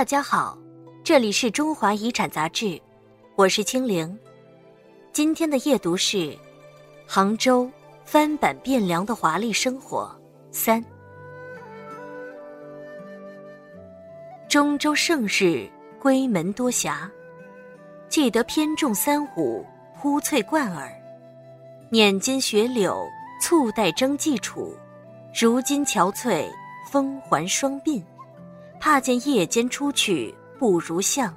大家好，这里是中华遗产杂志，我是青玲。今天的夜读是杭州翻版汴梁的华丽生活三。中州盛世，闺门多侠，记得偏重三五，忽翠冠耳。捻金雪柳，簇带征际处，如今憔悴，风环双鬓。怕见夜间出去不如相，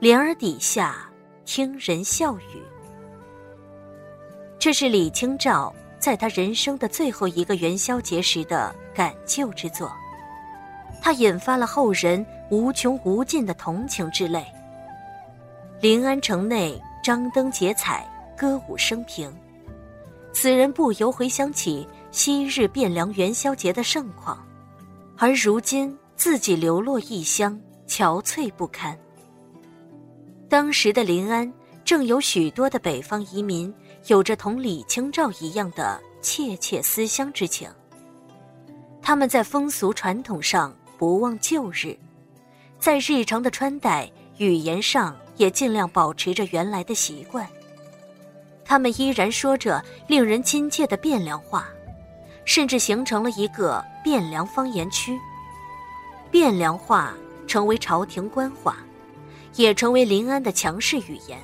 帘儿底下听人笑语。这是李清照在他人生的最后一个元宵节时的感旧之作，它引发了后人无穷无尽的同情之泪。临安城内张灯结彩，歌舞升平，此人不由回想起昔日汴梁元宵节的盛况，而如今。自己流落异乡，憔悴不堪。当时的临安正有许多的北方移民，有着同李清照一样的切切思乡之情。他们在风俗传统上不忘旧日，在日常的穿戴、语言上也尽量保持着原来的习惯。他们依然说着令人亲切的汴梁话，甚至形成了一个汴梁方言区。汴梁话成为朝廷官话，也成为临安的强势语言。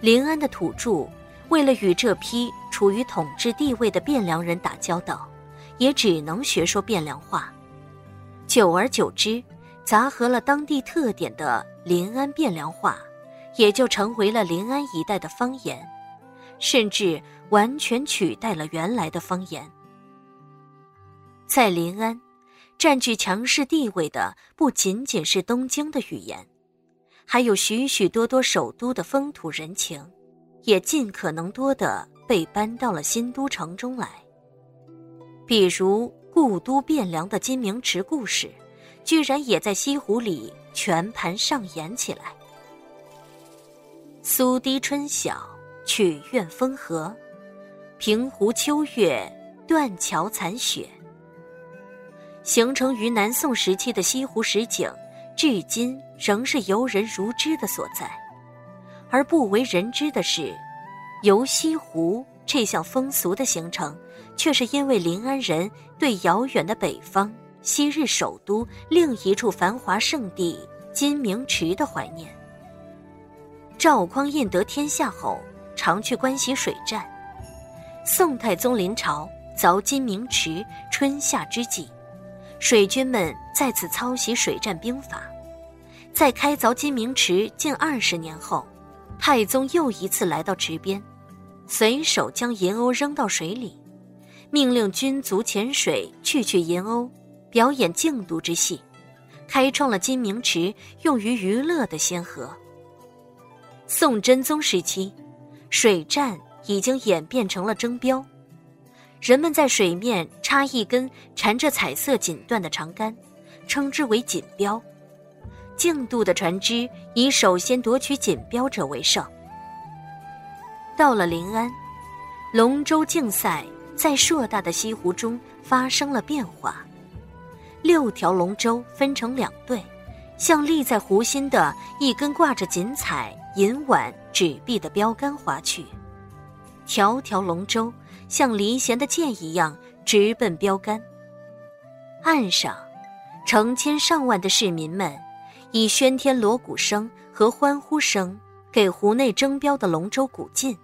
临安的土著为了与这批处于统治地位的汴梁人打交道，也只能学说汴梁话。久而久之，杂合了当地特点的临安汴梁话，也就成为了临安一带的方言，甚至完全取代了原来的方言。在临安。占据强势地位的不仅仅是东京的语言，还有许许多多首都的风土人情，也尽可能多的被搬到了新都城中来。比如故都汴梁的金明池故事，居然也在西湖里全盘上演起来。苏堤春晓，曲院风荷，平湖秋月，断桥残雪。形成于南宋时期的西湖十景，至今仍是游人如织的所在。而不为人知的是，游西湖这项风俗的形成，却是因为临安人对遥远的北方、昔日首都另一处繁华胜地金明池的怀念。赵匡胤得天下后，常去观西水战。宋太宗临朝凿金明池，春夏之际。水军们在此操习水战兵法，在开凿金明池近二十年后，太宗又一次来到池边，随手将银瓯扔到水里，命令军卒潜水去取银瓯，表演竞渡之戏，开创了金明池用于娱乐的先河。宋真宗时期，水战已经演变成了征标。人们在水面插一根缠着彩色锦缎的长杆，称之为锦标。竞渡的船只以首先夺取锦标者为胜。到了临安，龙舟竞赛在硕大的西湖中发生了变化。六条龙舟分成两队，向立在湖心的一根挂着锦彩、银碗、纸币的标杆划去。条条龙舟。像离弦的箭一样直奔标杆。岸上，成千上万的市民们以喧天锣鼓声和欢呼声给湖内争标的龙舟鼓劲，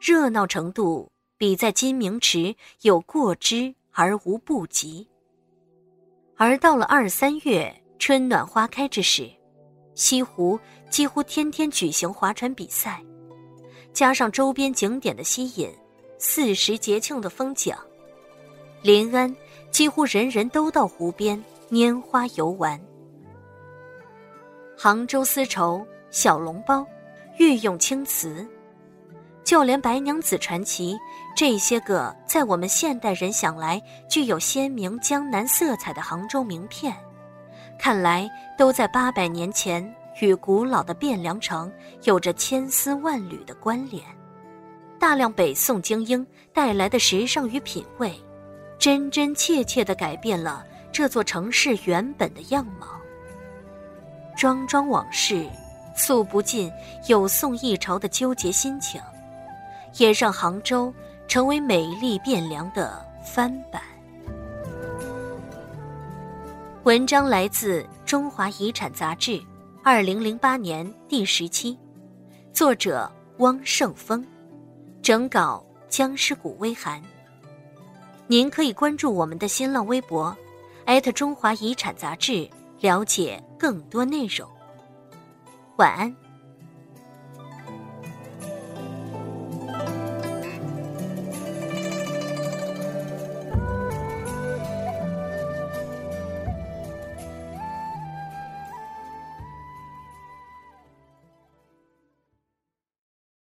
热闹程度比在金明池有过之而无不及。而到了二三月春暖花开之时，西湖几乎天天举行划船比赛，加上周边景点的吸引。四时节庆的风景，临安几乎人人都到湖边拈花游玩。杭州丝绸、小笼包、御用青瓷，就连白娘子传奇这些个在我们现代人想来具有鲜明江南色彩的杭州名片，看来都在八百年前与古老的汴梁城有着千丝万缕的关联。大量北宋精英带来的时尚与品味，真真切切地改变了这座城市原本的样貌。桩桩往事，诉不尽有宋一朝的纠结心情，也让杭州成为美丽汴梁的翻版。文章来自《中华遗产》杂志，二零零八年第十期，作者汪胜峰，整稿僵尸谷微寒。您可以关注我们的新浪微博，艾特中华遗产杂志，了解更多内容。晚安。